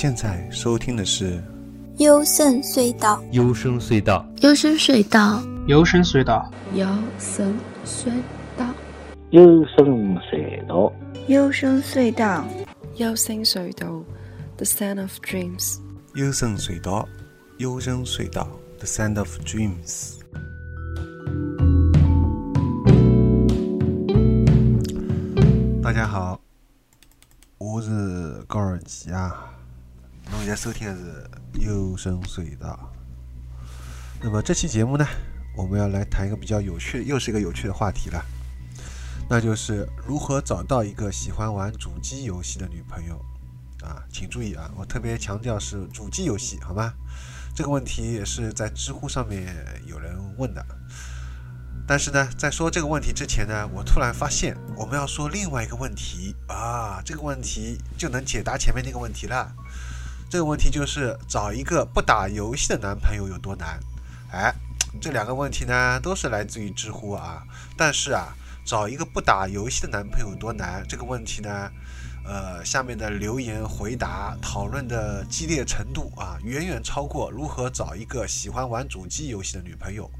现在收听的是幽深隧道，幽深隧道，幽深隧道，幽深隧道，幽深隧道，幽深隧道，幽深隧道，幽深隧道，The Sound of Dreams，幽深隧道，幽深隧道，The Sound of Dreams。大家好，我是高尔基啊。侬现在收听的是幽深隧道。那么这期节目呢，我们要来谈一个比较有趣，又是一个有趣的话题了，那就是如何找到一个喜欢玩主机游戏的女朋友啊！请注意啊，我特别强调是主机游戏，好吗？这个问题也是在知乎上面有人问的。但是呢，在说这个问题之前呢，我突然发现我们要说另外一个问题啊，这个问题就能解答前面那个问题了。这个问题就是找一个不打游戏的男朋友有多难？哎，这两个问题呢都是来自于知乎啊。但是啊，找一个不打游戏的男朋友有多难？这个问题呢，呃，下面的留言回答讨论的激烈程度啊，远远超过如何找一个喜欢玩主机游戏的女朋友。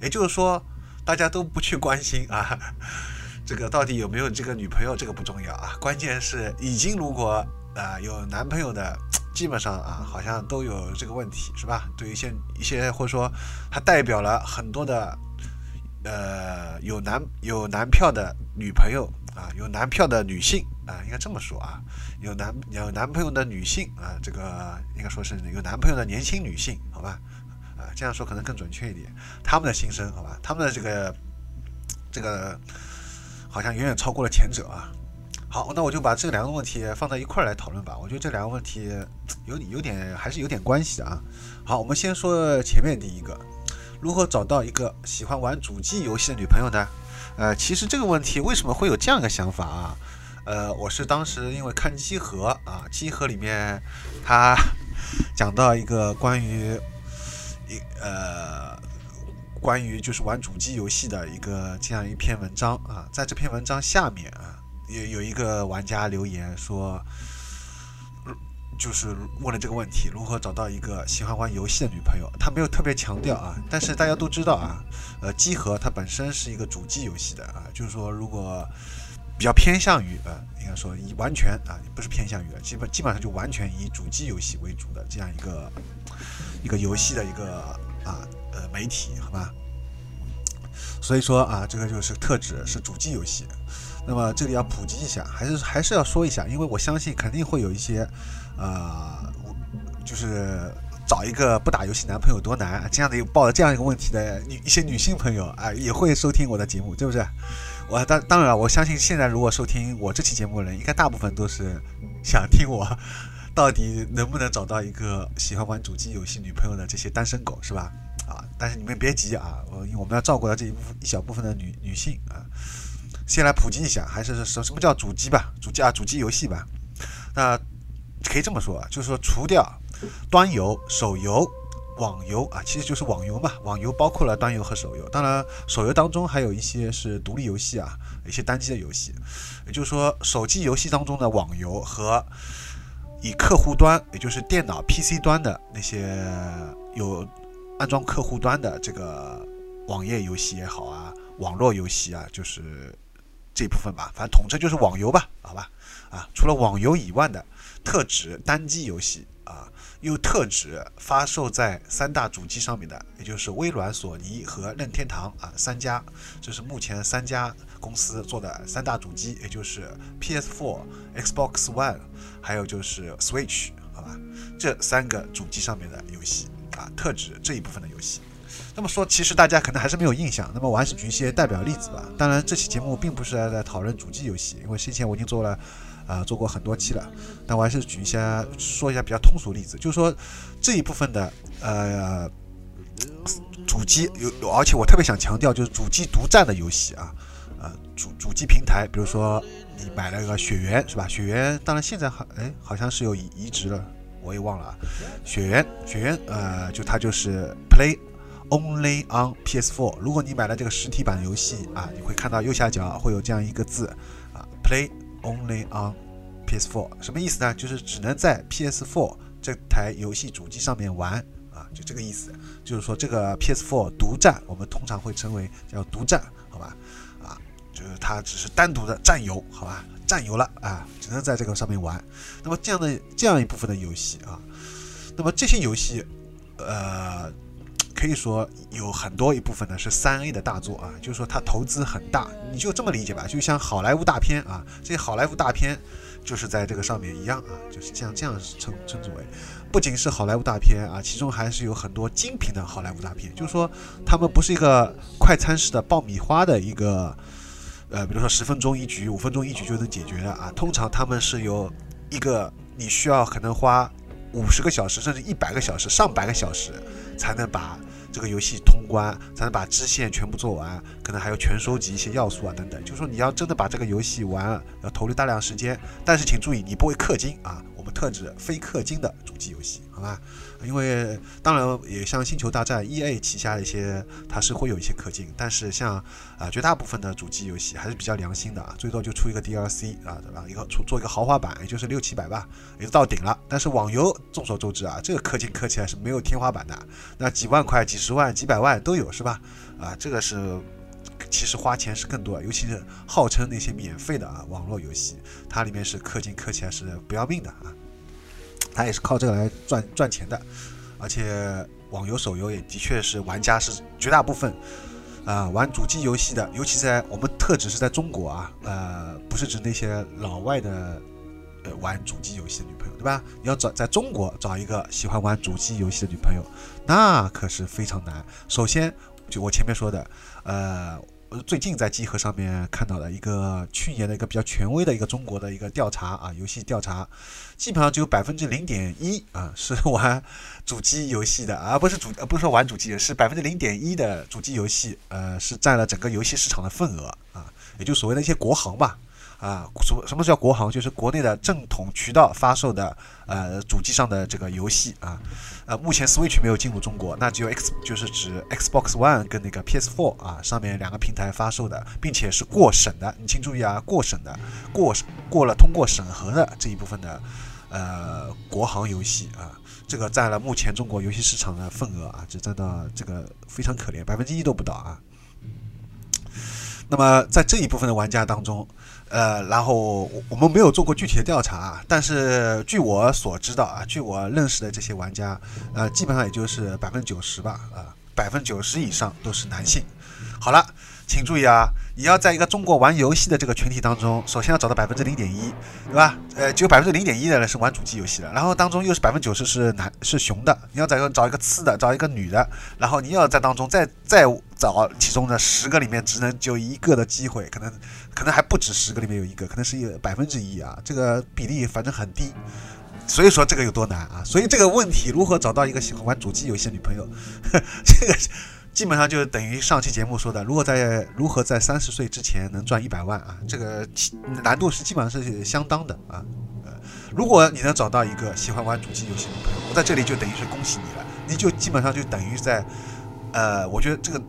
也就是说，大家都不去关心啊，这个到底有没有这个女朋友，这个不重要啊，关键是已经如果啊有男朋友的。基本上啊，好像都有这个问题，是吧？对于一些一些，或者说它代表了很多的，呃，有男有男票的女朋友啊，有男票的女性啊，应该这么说啊，有男有男朋友的女性啊，这个应该说是有男朋友的年轻女性，好吧？啊，这样说可能更准确一点，他们的心声，好吧？他们的这个这个好像远远超过了前者啊。好，那我就把这两个问题放在一块儿来讨论吧。我觉得这两个问题有有点还是有点关系的啊。好，我们先说前面第一个，如何找到一个喜欢玩主机游戏的女朋友呢？呃，其实这个问题为什么会有这样一个想法啊？呃，我是当时因为看机核啊，机核里面他 讲到一个关于一呃关于就是玩主机游戏的一个这样一篇文章啊，在这篇文章下面啊。有有一个玩家留言说，就是问了这个问题：如何找到一个喜欢玩游戏的女朋友？他没有特别强调啊，但是大家都知道啊，呃，机核它本身是一个主机游戏的啊，就是说如果比较偏向于呃，应该说以完全啊，不是偏向于，基本基本上就完全以主机游戏为主的这样一个一个游戏的一个啊呃媒体，好吧？所以说啊，这个就是特指是主机游戏。那么这里要普及一下，还是还是要说一下，因为我相信肯定会有一些，呃，就是找一个不打游戏男朋友多难这样的抱着这样一个问题的女一些女性朋友啊，也会收听我的节目，对不对？我当当然了，我相信现在如果收听我这期节目的人，应该大部分都是想听我到底能不能找到一个喜欢玩主机游戏女朋友的这些单身狗，是吧？啊，但是你们别急啊，我因为我们要照顾到这一部分一小部分的女女性啊。先来普及一下，还是什什么叫主机吧？主机啊，主机游戏吧。那可以这么说啊，就是说除掉端游、手游、网游啊，其实就是网游嘛。网游包括了端游和手游，当然手游当中还有一些是独立游戏啊，一些单机的游戏。也就是说，手机游戏当中的网游和以客户端，也就是电脑 PC 端的那些有安装客户端的这个网页游戏也好啊，网络游戏啊，就是。这部分吧，反正统称就是网游吧，好吧，啊，除了网游以外的，特指单机游戏啊，又特指发售在三大主机上面的，也就是微软、索尼和任天堂啊三家，这是目前三家公司做的三大主机，也就是 PS4、Xbox One，还有就是 Switch，好吧，这三个主机上面的游戏啊，特指这一部分的游戏。那么说，其实大家可能还是没有印象。那么我还是举一些代表例子吧。当然，这期节目并不是在讨论主机游戏，因为先前我已经做了，啊，做过很多期了。但我还是举一些，说一下比较通俗例子，就是说这一部分的呃主机有有，而且我特别想强调，就是主机独占的游戏啊，呃主主机平台，比如说你买了个雪原是吧？雪原当然现在好，哎，好像是有移移植了，我也忘了啊。雪原雪原呃，就它就是 Play。Only on PS4。如果你买了这个实体版游戏啊，你会看到右下角会有这样一个字啊，Play Only on PS4。什么意思呢？就是只能在 PS4 这台游戏主机上面玩啊，就这个意思。就是说这个 PS4 独占，我们通常会称为叫独占，好吧？啊，就是它只是单独的占有，好吧？占有了啊，只能在这个上面玩。那么这样的这样一部分的游戏啊，那么这些游戏，呃。可以说有很多一部分呢是三 A 的大作啊，就是说它投资很大，你就这么理解吧，就像好莱坞大片啊，这些好莱坞大片就是在这个上面一样啊，就是这样这样称称之为，不仅是好莱坞大片啊，其中还是有很多精品的好莱坞大片，就是说他们不是一个快餐式的爆米花的一个，呃，比如说十分钟一局、五分钟一局就能解决的啊，通常他们是有一个你需要可能花五十个小时甚至一百个小时、上百个小时才能把。这个游戏通关才能把支线全部做完，可能还要全收集一些要素啊等等。就是说你要真的把这个游戏玩，要投入大量时间。但是请注意，你不会氪金啊，我们特指非氪金的主机游戏，好吧？因为当然也像星球大战 E A 旗下一些，它是会有一些氪金，但是像啊绝大部分的主机游戏还是比较良心的啊，最多就出一个 D L C 啊，对吧？一个出做一个豪华版，也就是六七百吧，也就到顶了。但是网游众所周知啊，这个氪金氪起来是没有天花板的，那几万块、几十万、几百万都有，是吧？啊，这个是其实花钱是更多，尤其是号称那些免费的啊网络游戏，它里面是氪金氪起来是不要命的啊。他也是靠这个来赚赚钱的，而且网游、手游也的确是玩家是绝大部分啊玩主机游戏的，尤其在我们特指是在中国啊，呃，不是指那些老外的呃玩主机游戏的女朋友，对吧？你要找在中国找一个喜欢玩主机游戏的女朋友，那可是非常难。首先，就我前面说的，呃。我最近在集合上面看到的一个去年的一个比较权威的一个中国的一个调查啊，游戏调查，基本上只有百分之零点一啊是玩主机游戏的，而不是主呃不是说玩主机，是百分之零点一的主机游戏，呃是占了整个游戏市场的份额啊，也就所谓的一些国行吧。啊，什什么叫国行？就是国内的正统渠道发售的，呃，主机上的这个游戏啊，呃，目前 Switch 没有进入中国，那只有 X，就是指 Xbox One 跟那个 PS4 啊，上面两个平台发售的，并且是过审的，你请注意啊，过审的，过过了通过审核的这一部分的，呃，国行游戏啊，这个占了目前中国游戏市场的份额啊，只占到这个非常可怜，百分之一都不到啊。那么在这一部分的玩家当中，呃，然后我们没有做过具体的调查，但是据我所知道啊，据我认识的这些玩家，呃，基本上也就是百分之九十吧，啊，百分之九十以上都是男性。好了。请注意啊！你要在一个中国玩游戏的这个群体当中，首先要找到百分之零点一，对吧？呃，只有百分之零点一的人是玩主机游戏的，然后当中又是百分之九十是男是雄的，你要找个找一个次的，找一个女的，然后你要在当中再再找其中的十个里面只能就一个的机会，可能可能还不止十个里面有一个，可能是有百分之一啊，这个比例反正很低，所以说这个有多难啊？所以这个问题如何找到一个喜欢玩主机游戏的女朋友，这个。基本上就等于上期节目说的，如果在如何在三十岁之前能赚一百万啊，这个难度是基本上是相当的啊。呃，如果你能找到一个喜欢玩主机游戏的朋友，我在这里就等于是恭喜你了，你就基本上就等于在，呃，我觉得这个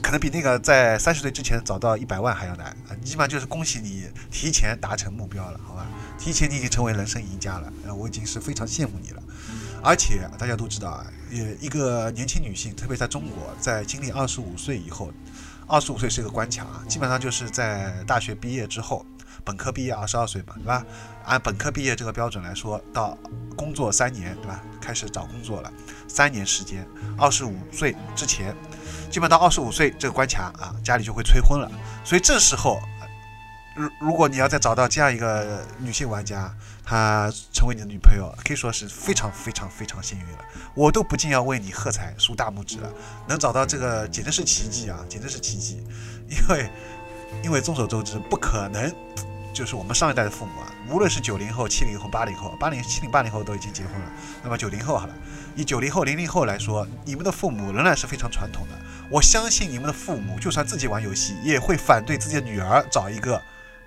可能比那个在三十岁之前找到一百万还要难啊。基本上就是恭喜你提前达成目标了，好吧？提前你已经成为人生赢家了，呃，我已经是非常羡慕你了。而且大家都知道啊，也一个年轻女性，特别在中国，在经历二十五岁以后，二十五岁是一个关卡啊，基本上就是在大学毕业之后，本科毕业二十二岁嘛，对吧？按本科毕业这个标准来说，到工作三年，对吧？开始找工作了，三年时间，二十五岁之前，基本到二十五岁这个关卡啊，家里就会催婚了，所以这时候。如如果你要再找到这样一个女性玩家，她成为你的女朋友，可以说是非常非常非常幸运了。我都不禁要为你喝彩，竖大拇指了。能找到这个简直是奇迹啊，简直是奇迹。因为 因为众所周知，不可能就是我们上一代的父母啊，无论是九零后、七零后、八零后、八零七零八零后都已经结婚了。那么九零后好了，以九零后、零零后来说，你们的父母仍然是非常传统的。我相信你们的父母，就算自己玩游戏，也会反对自己的女儿找一个。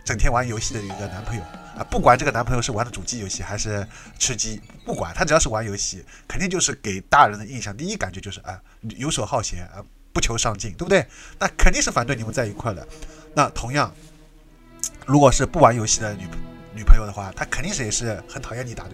整天玩游戏的一个男朋友啊，不管这个男朋友是玩的主机游戏还是吃鸡，不管他只要是玩游戏，肯定就是给大人的印象，第一感觉就是啊游手好闲啊，不求上进，对不对？那肯定是反对你们在一块的。那同样，如果是不玩游戏的女女朋友的话，她肯定是也是很讨厌你打的，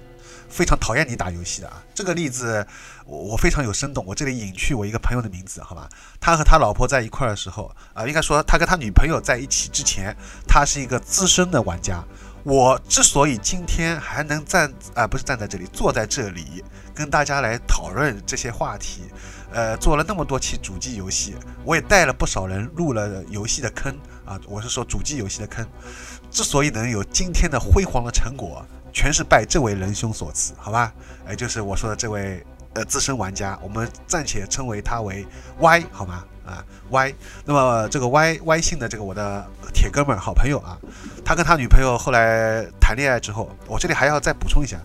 非常讨厌你打游戏的啊。这个例子我我非常有生动，我这里隐去我一个朋友的名字，好吧？他和他老婆在一块儿的时候啊，应该说他跟他女朋友在一起之前，他是一个资深的玩家。我之所以今天还能站啊，不是站在这里，坐在这里跟大家来讨论这些话题，呃，做了那么多期主机游戏，我也带了不少人入了游戏的坑啊，我是说主机游戏的坑。之所以能有今天的辉煌的成果，全是拜这位仁兄所赐，好吧？哎，就是我说的这位呃资深玩家，我们暂且称为他为 Y，好吗？啊，Y。那么这个 Y Y 姓的这个我的铁哥们儿、好朋友啊，他跟他女朋友后来谈恋爱之后，我这里还要再补充一下，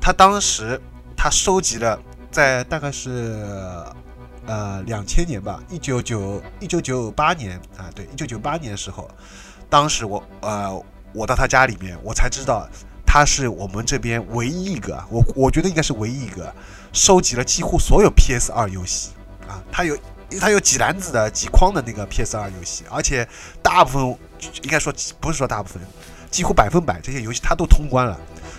他当时他收集了在大概是呃两千年吧，一九九一九九八年啊，对，一九九八年的时候。当时我呃，我到他家里面，我才知道他是我们这边唯一一个，我我觉得应该是唯一一个收集了几乎所有 PS 二游戏啊，他有他有几篮子的几筐的那个 PS 二游戏，而且大部分应该说不是说大部分，几乎百分百这些游戏他都通关了。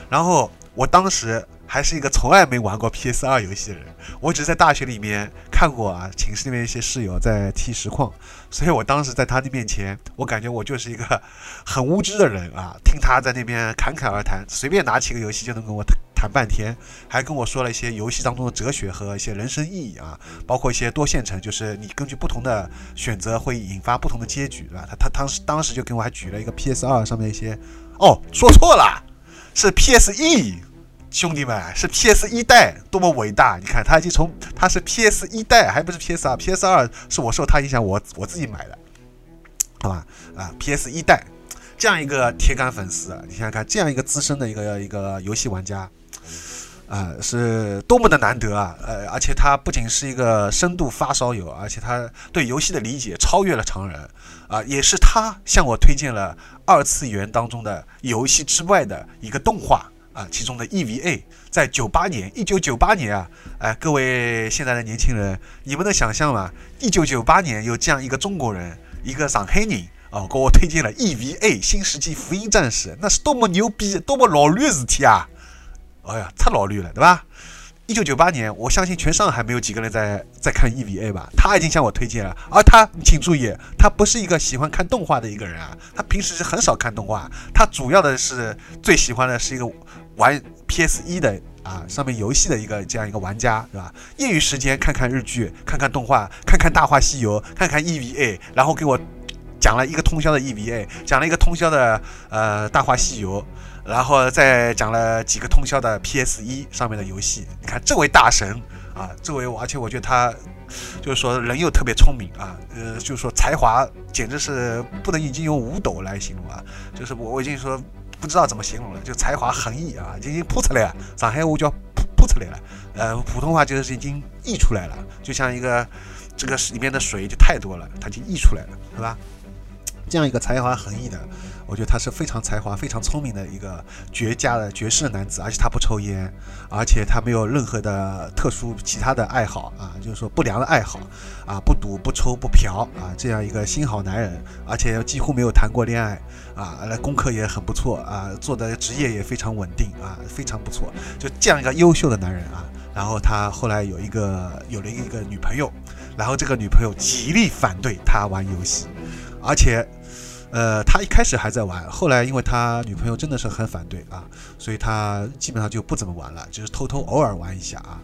然后我当时还是一个从来没玩过 PS 二游戏的人，我只是在大学里面看过啊，寝室里面一些室友在踢实况。所以我当时在他的面前，我感觉我就是一个很无知的人啊！听他在那边侃侃而谈，随便拿起个游戏就能跟我谈半天，还跟我说了一些游戏当中的哲学和一些人生意义啊，包括一些多线程，就是你根据不同的选择会引发不同的结局，对吧？他他当时当时就给我还举了一个 PS 二上面一些，哦，说错了，是 PSE。兄弟们，是 PS 一代多么伟大！你看，他已经从他是 PS 一代，还不是 PS 二，PS 二是我受他影响，我我自己买的，好吧？啊，PS 一代这样一个铁杆粉丝，你想想看，这样一个资深的一个一个游戏玩家，啊，是多么的难得啊！呃，而且他不仅是一个深度发烧友，而且他对游戏的理解超越了常人啊，也是他向我推荐了二次元当中的游戏之外的一个动画。啊，其中的 EVA 在九八年，一九九八年啊，哎，各位现在的年轻人，你们能想象吗？一九九八年有这样一个中国人，一个上海人啊，给我推荐了 EVA 新世纪福音战士，那是多么牛逼，多么老绿的事体啊！哎呀，太老绿了，对吧？一九九八年，我相信全上海没有几个人在在看 EVA 吧？他已经向我推荐了，而他，请注意，他不是一个喜欢看动画的一个人啊，他平时是很少看动画，他主要的是最喜欢的是一个玩 PS 一的啊上面游戏的一个这样一个玩家，是吧？业余时间看看日剧，看看动画，看看《大话西游》，看看 EVA，然后给我讲了一个通宵的 EVA，讲了一个通宵的呃《大话西游》。然后再讲了几个通宵的 PS 一上面的游戏，你看这位大神啊，这位而且我觉得他就是说人又特别聪明啊，呃，就是说才华简直是不能已经用五斗来形容啊，就是我我已经说不知道怎么形容了，就才华横溢啊，已经扑出来了，上海话叫扑扑出来了，呃，普通话就是已经溢出来了，就像一个这个里面的水就太多了，它就溢出来了，是吧？这样一个才华横溢的。我觉得他是非常才华、非常聪明的一个绝佳的绝世男子，而且他不抽烟，而且他没有任何的特殊其他的爱好啊，就是说不良的爱好啊，不赌、不抽、不嫖啊，这样一个新好男人，而且几乎没有谈过恋爱啊，那功课也很不错啊，做的职业也非常稳定啊，非常不错，就这样一个优秀的男人啊，然后他后来有一个有了一个女朋友，然后这个女朋友极力反对他玩游戏，而且。呃，他一开始还在玩，后来因为他女朋友真的是很反对啊，所以他基本上就不怎么玩了，就是偷偷偶尔玩一下啊。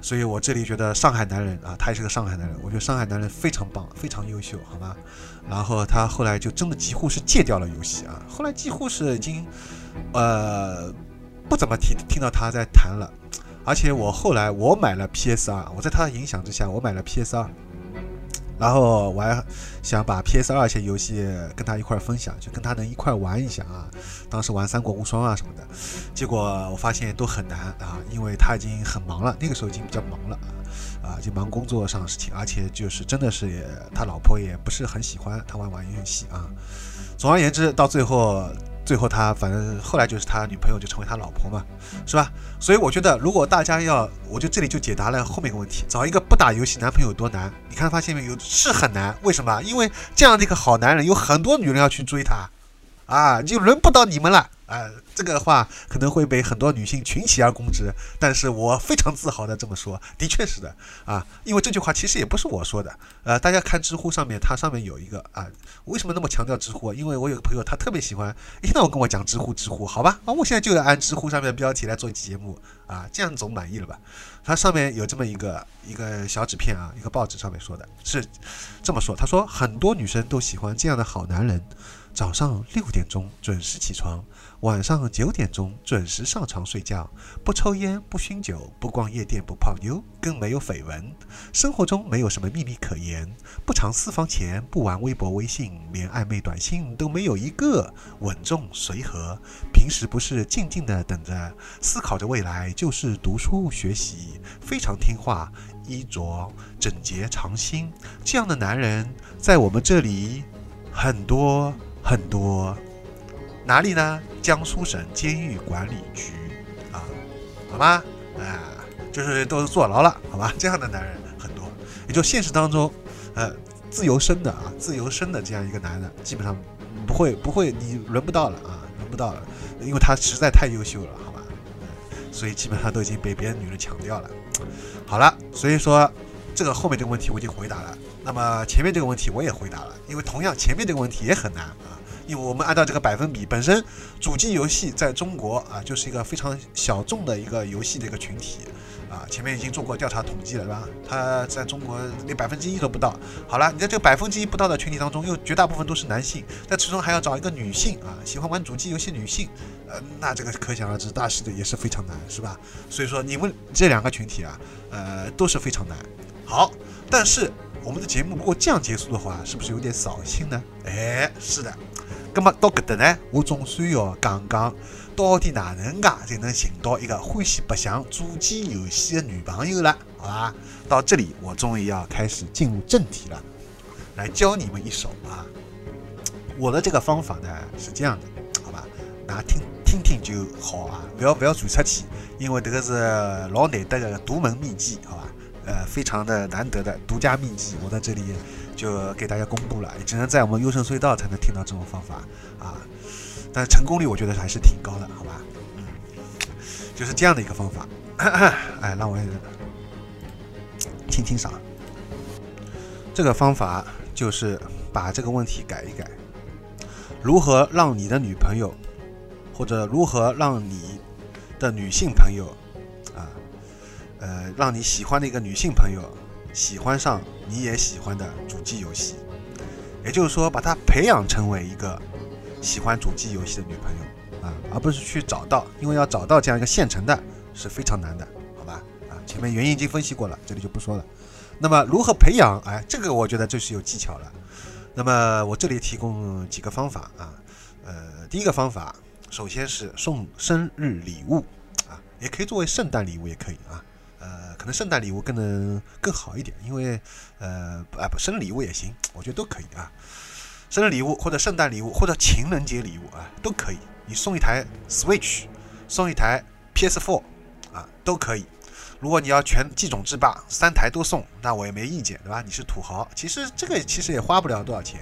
所以我这里觉得上海男人啊，他也是个上海男人，我觉得上海男人非常棒，非常优秀，好吗？然后他后来就真的几乎是戒掉了游戏啊，后来几乎是已经呃不怎么听听到他在谈了。而且我后来我买了 PS 二，我在他的影响之下，我买了 PS 二。然后我还想把 PS 二一些游戏跟他一块分享，就跟他能一块玩一下啊。当时玩《三国无双》啊什么的，结果我发现都很难啊，因为他已经很忙了，那个时候已经比较忙了啊，就忙工作上的事情，而且就是真的是也他老婆也不是很喜欢他玩玩游戏啊。总而言之，到最后。最后他反正后来就是他女朋友就成为他老婆嘛，是吧？所以我觉得如果大家要，我就这里就解答了后面一个问题：找一个不打游戏男朋友有多难？你看发现没有？是很难。为什么？因为这样的一个好男人有很多女人要去追他，啊，就轮不到你们了啊，这个话可能会被很多女性群起而攻之，但是我非常自豪的这么说，的确是的啊，因为这句话其实也不是我说的，呃，大家看知乎上面，它上面有一个啊，为什么那么强调知乎？因为我有个朋友，他特别喜欢一听到我跟我讲知乎，知乎，好吧，啊，我现在就要按知乎上面的标题来做一期节目啊，这样总满意了吧？它上面有这么一个一个小纸片啊，一个报纸上面说的是这么说，他说很多女生都喜欢这样的好男人，早上六点钟准时起床。晚上九点钟准时上床睡觉，不抽烟，不酗酒，不逛夜店，不泡妞，更没有绯闻。生活中没有什么秘密可言，不藏私房钱，不玩微博微信，连暧昧短信都没有一个。稳重随和，平时不是静静的等着，思考着未来，就是读书学习，非常听话，衣着整洁常新。这样的男人在我们这里很多很多。哪里呢？江苏省监狱管理局啊，好吗？啊，就是都是坐牢了，好吧？这样的男人很多，也就现实当中，呃，自由身的啊，自由身的这样一个男的，基本上不会不会，你轮不到了啊，轮不到了，因为他实在太优秀了，好吧？所以基本上都已经被别的女人抢掉了。好了，所以说这个后面这个问题我已经回答了，那么前面这个问题我也回答了，因为同样前面这个问题也很难啊。因为我们按照这个百分比，本身主机游戏在中国啊，就是一个非常小众的一个游戏的一个群体啊。前面已经做过调查统计了，是吧？它在中国连百分之一都不到。好了，你在这个百分之一不到的群体当中，又绝大部分都是男性，在其中还要找一个女性啊，喜欢玩主机游戏女性，呃，那这个可想而知，大势的也是非常难，是吧？所以说，你们这两个群体啊，呃，都是非常难。好，但是我们的节目如果这样结束的话，是不是有点扫兴呢？哎，是的。那么到搿搭呢，我总算要讲讲，到底哪能介才能寻到一个欢喜白相主机游戏的女朋友了，好吧？到这里，我终于要开始进入正题了，来教你们一手啊！我的这个方法呢是这样的，好吧？大家听听听就好啊，不要不要传出去，因为这个是老难得的独门秘籍，好吧？呃，非常的难得的独家秘籍，我在这里。就给大家公布了，也只能在我们优胜隧道才能听到这种方法啊，但成功率我觉得还是挺高的，好吧？嗯，就是这样的一个方法。哎，让我清清嗓。这个方法就是把这个问题改一改，如何让你的女朋友，或者如何让你的女性朋友，呃，让你喜欢的一个女性朋友。喜欢上你也喜欢的主机游戏，也就是说，把她培养成为一个喜欢主机游戏的女朋友啊，而不是去找到，因为要找到这样一个现成的是非常难的，好吧？啊，前面原因已经分析过了，这里就不说了。那么如何培养？哎，这个我觉得这是有技巧了。那么我这里提供几个方法啊，呃，第一个方法，首先是送生日礼物啊，也可以作为圣诞礼物，也可以啊。呃，可能圣诞礼物更能更好一点，因为呃，啊不，生日礼物也行，我觉得都可以啊。生日礼物或者圣诞礼物或者情人节礼物啊，都可以。你送一台 Switch，送一台 PS4 啊，都可以。如果你要全机种制霸，三台都送，那我也没意见，对吧？你是土豪，其实这个其实也花不了多少钱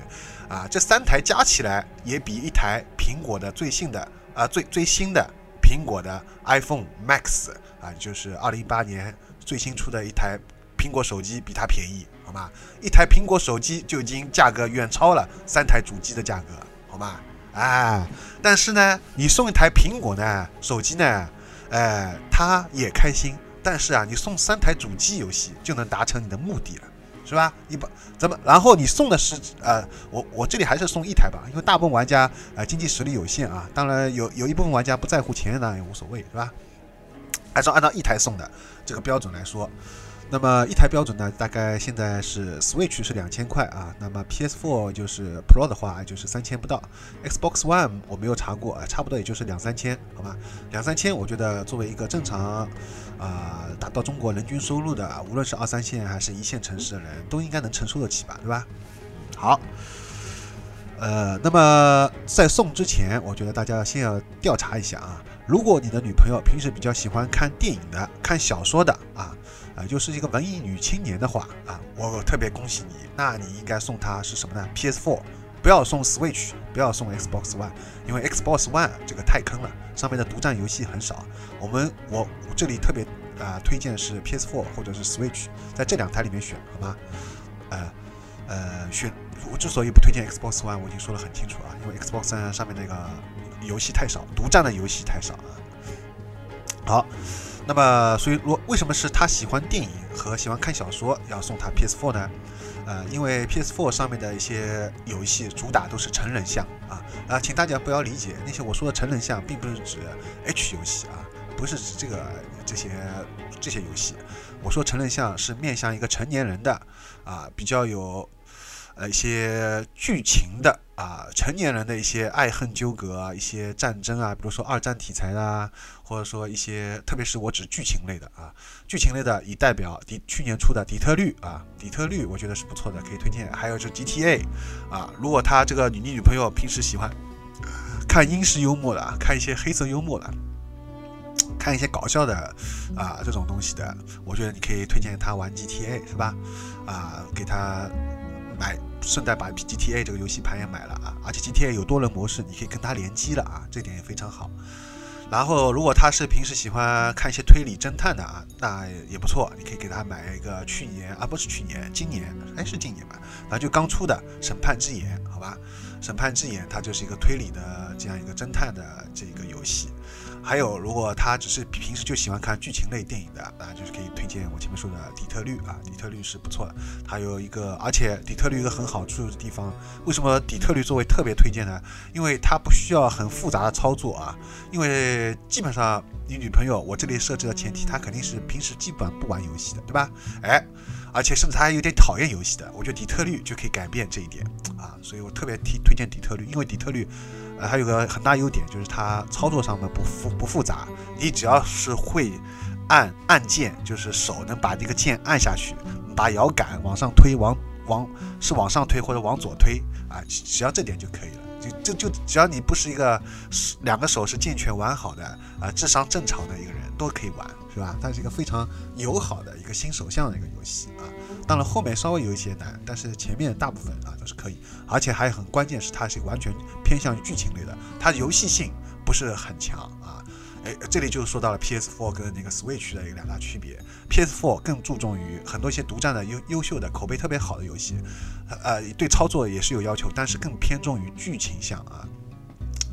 啊。这三台加起来也比一台苹果的最新的啊最最新的苹果的 iPhone Max。啊，就是二零一八年最新出的一台苹果手机比它便宜，好吗？一台苹果手机就已经价格远超了三台主机的价格，好吗？哎，但是呢，你送一台苹果呢手机呢，哎，他也开心。但是啊，你送三台主机游戏就能达成你的目的了，是吧？你把怎么？然后你送的是呃，我我这里还是送一台吧，因为大部分玩家呃经济实力有限啊。当然有有一部分玩家不在乎钱，那也无所谓，是吧？还是按照一台送的这个标准来说，那么一台标准呢，大概现在是 Switch 是两千块啊，那么 PS4 就是 Pro 的话就是三千不到，Xbox One 我没有查过啊，差不多也就是两三千，好吧，两三千我觉得作为一个正常啊达到中国人均收入的，无论是二三线还是一线城市的人都应该能承受得起吧，对吧？好。呃，那么在送之前，我觉得大家先要调查一下啊。如果你的女朋友平时比较喜欢看电影的、看小说的啊，啊，就是一个文艺女青年的话啊，我特别恭喜你。那你应该送她是什么呢？PS4 不要送 Switch，不要送 Xbox One，因为 Xbox One 这个太坑了，上面的独占游戏很少。我们我这里特别啊、推荐是 PS4 或者是 Switch，在这两台里面选，好吗？呃呃，选我之所以不推荐 Xbox One，我已经说得很清楚啊，因为 Xbox 上面那个游戏太少，独占的游戏太少啊。好，那么所以我为什么是他喜欢电影和喜欢看小说要送他 PS4 呢？呃，因为 PS4 上面的一些游戏主打都是成人向啊啊，请大家不要理解那些我说的成人向，并不是指 H 游戏啊，不是指这个这些这些游戏。我说成人向是面向一个成年人的啊，比较有呃一些剧情的啊，成年人的一些爱恨纠葛啊，一些战争啊，比如说二战题材啦，或者说一些，特别是我指剧情类的啊，剧情类的以代表底去年出的底特律啊，底特律我觉得是不错的，可以推荐。还有就是 GTA 啊，如果他这个你女朋友平时喜欢看英式幽默的，看一些黑色幽默的。看一些搞笑的啊这种东西的，我觉得你可以推荐他玩 GTA 是吧？啊，给他买，顺带把 GTA 这个游戏盘也买了啊，而且 GTA 有多人模式，你可以跟他联机了啊，这点也非常好。然后，如果他是平时喜欢看一些推理侦探的啊，那也不错，你可以给他买一个去年啊，不是去年，今年，哎，是今年吧？反正就刚出的《审判之眼》，好吧，《审判之眼》它就是一个推理的这样一个侦探的这个游戏。还有，如果他只是平时就喜欢看剧情类电影的，那就是可以推荐我前面说的《底特律》啊，《底特律》是不错的。它有一个，而且《底特律》一个很好处的地方，为什么《底特律》作为特别推荐呢？因为它不需要很复杂的操作啊，因为基本上你女朋友，我这里设置的前提，她肯定是平时基本不玩游戏的，对吧？哎，而且甚至她还有点讨厌游戏的，我觉得《底特律》就可以改变这一点啊，所以我特别提推荐《底特律》，因为《底特律》。呃，还有个很大优点就是它操作上面不复不复杂，你只要是会按按键，就是手能把这个键按下去，把摇杆往上推，往往是往上推或者往左推啊，只要这点就可以了。就就就只要你不是一个两个手是健全完好的啊，智商正常的一个人都可以玩，是吧？它是一个非常友好的一个新手向的一个游戏啊。当然后面稍微有一些难，但是前面大部分啊都是可以，而且还很关键是它是完全偏向于剧情类的，它游戏性不是很强啊。哎，这里就说到了 PS4 跟那个 Switch 的一个两大区别，PS4 更注重于很多一些独占的优优秀的口碑特别好的游戏，呃，对操作也是有要求，但是更偏重于剧情向啊。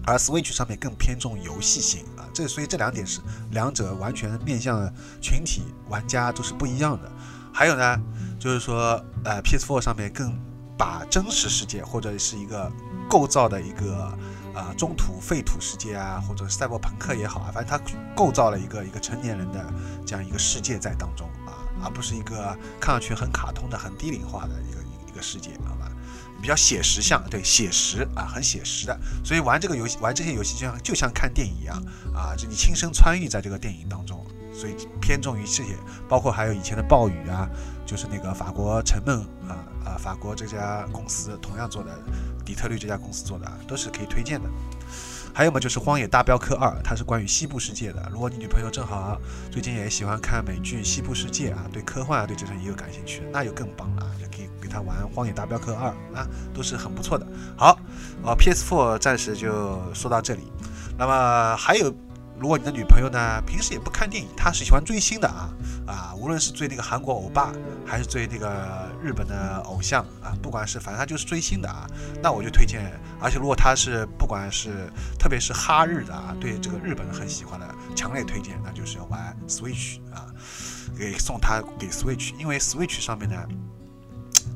而 Switch 上面更偏重游戏性啊，这所以这两点是两者完全面向群体玩家都是不一样的。还有呢，就是说，呃，PS4 上面更把真实世界或者是一个构造的一个啊中土废土世界啊，或者赛博朋克也好啊，反正它构造了一个一个成年人的这样一个世界在当中啊，而不是一个看上去很卡通的、很低龄化的一个一个世界，好吧？比较写实像，对，写实啊，很写实的。所以玩这个游戏，玩这些游戏就像就像看电影一样啊，就你亲身参与在这个电影当中。所以偏重于这些，包括还有以前的暴雨啊，就是那个法国沉闷啊啊，法国这家公司同样做的，底特律这家公司做的，都是可以推荐的。还有嘛，就是《荒野大镖客二》，它是关于西部世界的。如果你女朋友正好最近也喜欢看美剧《西部世界》啊，对科幻啊，对这种也有感兴趣，那就更棒了啊，就可以给她玩《荒野大镖客二》啊，都是很不错的。好，啊，PS4 暂时就说到这里。那么还有。如果你的女朋友呢，平时也不看电影，她是喜欢追星的啊啊，无论是追那个韩国欧巴，还是追那个日本的偶像啊，不管是反正她就是追星的啊，那我就推荐。而且如果她是不管是特别是哈日的啊，对这个日本很喜欢的，强烈推荐，那就是要玩 Switch 啊，给送她给 Switch，因为 Switch 上面呢，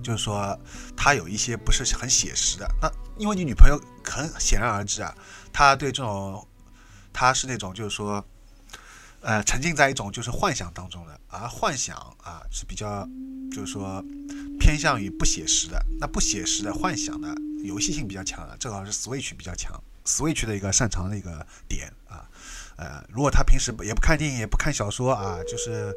就是说它有一些不是很写实的。那因为你女朋友很显然而知啊，她对这种。他是那种就是说，呃，沉浸在一种就是幻想当中的，而幻想啊是比较就是说偏向于不写实的。那不写实的幻想呢，游戏性比较强的，正好是 Switch 比较强，Switch 的一个擅长的一个点啊。呃，如果他平时也不看电影，也不看小说啊，就是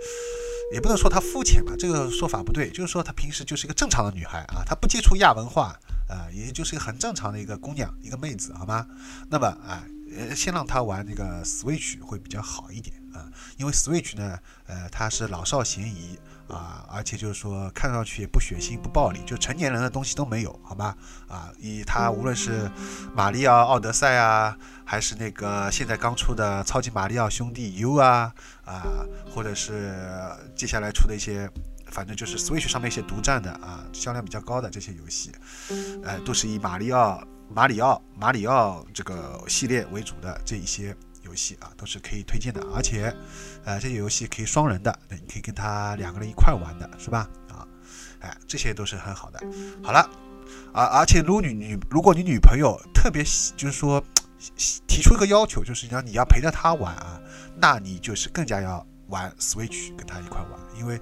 也不能说他肤浅吧，这个说法不对，就是说他平时就是一个正常的女孩啊，她不接触亚文化啊，也就是一个很正常的一个姑娘，一个妹子，好吗？那么啊。呃先让他玩那个 Switch 会比较好一点啊，因为 Switch 呢，呃，它是老少咸宜，啊，而且就是说看上去也不血腥不暴力，就成年人的东西都没有，好吧？啊，以他无论是马里奥奥德赛啊，还是那个现在刚出的超级马里奥兄弟 U 啊啊，或者是接下来出的一些，反正就是 Switch 上面一些独占的啊，销量比较高的这些游戏，呃，都是以马里奥、马里奥、马里奥这个系列为主的这一些。游戏啊，都是可以推荐的，而且，呃，这些游戏可以双人的，那你可以跟他两个人一块玩的，是吧？啊，哎，这些都是很好的。好了，而而且如果你女，如果你女朋友特别喜，就是说提出一个要求，就是让你要陪着她玩啊，那你就是更加要玩 Switch 跟她一块玩，因为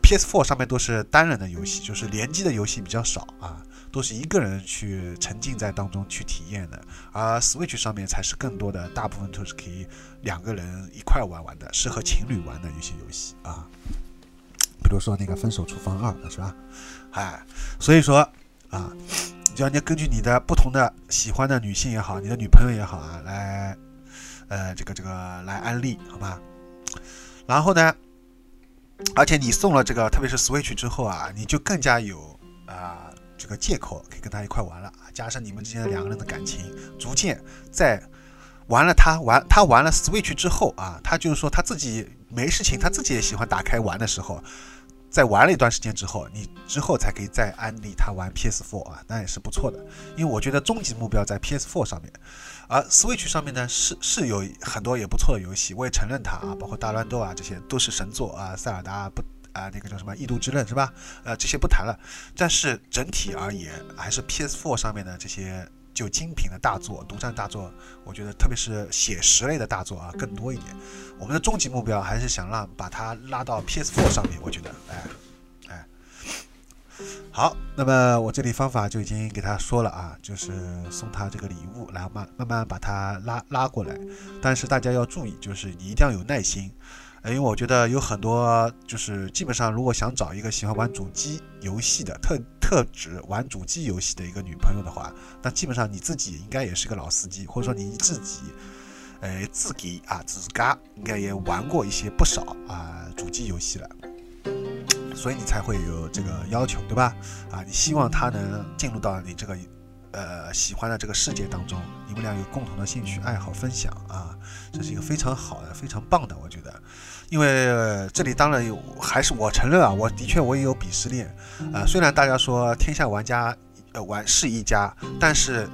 PS4 上面都是单人的游戏，就是联机的游戏比较少啊。都是一个人去沉浸在当中去体验的，而 Switch 上面才是更多的，大部分都是可以两个人一块玩玩的，适合情侣玩的一些游戏啊。比如说那个《分手厨房二》，是吧？哎，所以说啊，只要你根据你的不同的喜欢的女性也好，你的女朋友也好啊，来呃这个这个来安利，好吧？然后呢，而且你送了这个，特别是 Switch 之后啊，你就更加有啊。这个借口可以跟他一块玩了啊，加上你们之间的两个人的感情，逐渐在玩了他玩他玩了 Switch 之后啊，他就是说他自己没事情，他自己也喜欢打开玩的时候，在玩了一段时间之后，你之后才可以再安利他玩 PS4 啊，那也是不错的。因为我觉得终极目标在 PS4 上面，而 Switch 上面呢是是有很多也不错的游戏，我也承认它啊，包括大乱斗啊这些都是神作啊，塞尔达不。啊，那个叫什么《异度之刃》是吧？呃，这些不谈了。但是整体而言，还是 PS4 上面的这些就精品的大作、独占大作，我觉得特别是写实类的大作啊，更多一点。我们的终极目标还是想让把它拉到 PS4 上面。我觉得，哎，哎，好。那么我这里方法就已经给他说了啊，就是送他这个礼物，然后慢慢慢把他拉拉过来。但是大家要注意，就是你一定要有耐心。因为我觉得有很多，就是基本上，如果想找一个喜欢玩主机游戏的特特指玩主机游戏的一个女朋友的话，那基本上你自己应该也是个老司机，或者说你自己，呃，自己啊自嘎应该也玩过一些不少啊主机游戏了，所以你才会有这个要求，对吧？啊，你希望他能进入到你这个。呃，喜欢的这个世界当中，你们俩有共同的兴趣爱好分享啊，这是一个非常好的、非常棒的，我觉得。因为这里当然有，还是我承认啊，我的确我也有鄙视链啊。虽然大家说天下玩家呃玩是一家，但是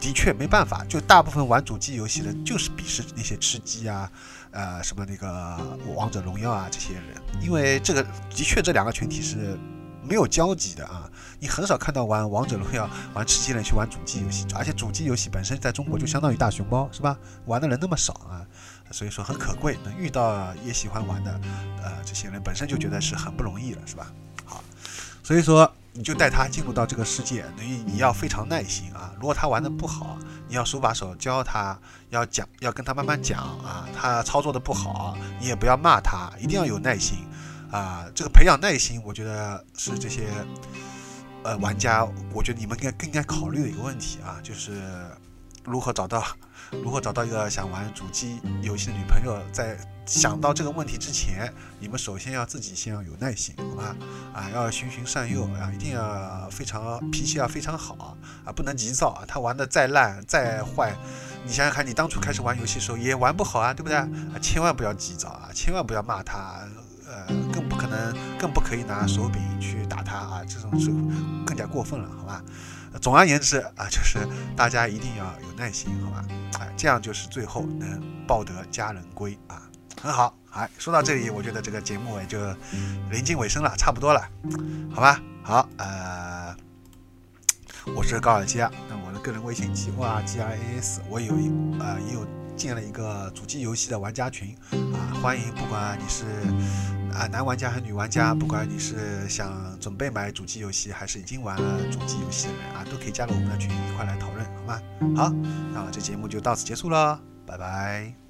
的确没办法，就大部分玩主机游戏的，就是鄙视那些吃鸡啊，呃什么那个王者荣耀啊这些人，因为这个的确这两个群体是。没有交集的啊，你很少看到玩王者荣耀、玩吃鸡人去玩主机游戏，而且主机游戏本身在中国就相当于大熊猫，是吧？玩的人那么少啊，所以说很可贵，能遇到也喜欢玩的，呃，这些人本身就觉得是很不容易了，是吧？好，所以说你就带他进入到这个世界，等于你要非常耐心啊。如果他玩的不好，你要手把手教他，要讲，要跟他慢慢讲啊。他操作的不好，你也不要骂他，一定要有耐心。啊，这个培养耐心，我觉得是这些呃玩家，我觉得你们应该更应该考虑的一个问题啊，就是如何找到如何找到一个想玩主机游戏的女朋友。在想到这个问题之前，你们首先要自己先要有耐心，好吧？啊，要循循善诱啊，一定要非常脾气要非常好啊，不能急躁啊。他玩的再烂再坏，你想想看，你当初开始玩游戏的时候也玩不好啊，对不对？啊，千万不要急躁啊，千万不要骂他。呃，更不可能，更不可以拿手柄去打他啊！这种是更加过分了，好吧？总而言之啊，就是大家一定要有耐心，好吧？哎，这样就是最后能抱得佳人归啊，很好。哎，说到这里，我觉得这个节目也就临近尾声了，差不多了，好吧？好，呃，我是高尔基啊，那我的个人微信 G O R G I A S，我有一呃也有建了一个主机游戏的玩家群啊，欢迎不管你是。啊，男玩家和女玩家，不管你是想准备买主机游戏，还是已经玩了主机游戏的人啊，都可以加入我们的群一块来讨论，好吗？好，那这节目就到此结束了，拜拜。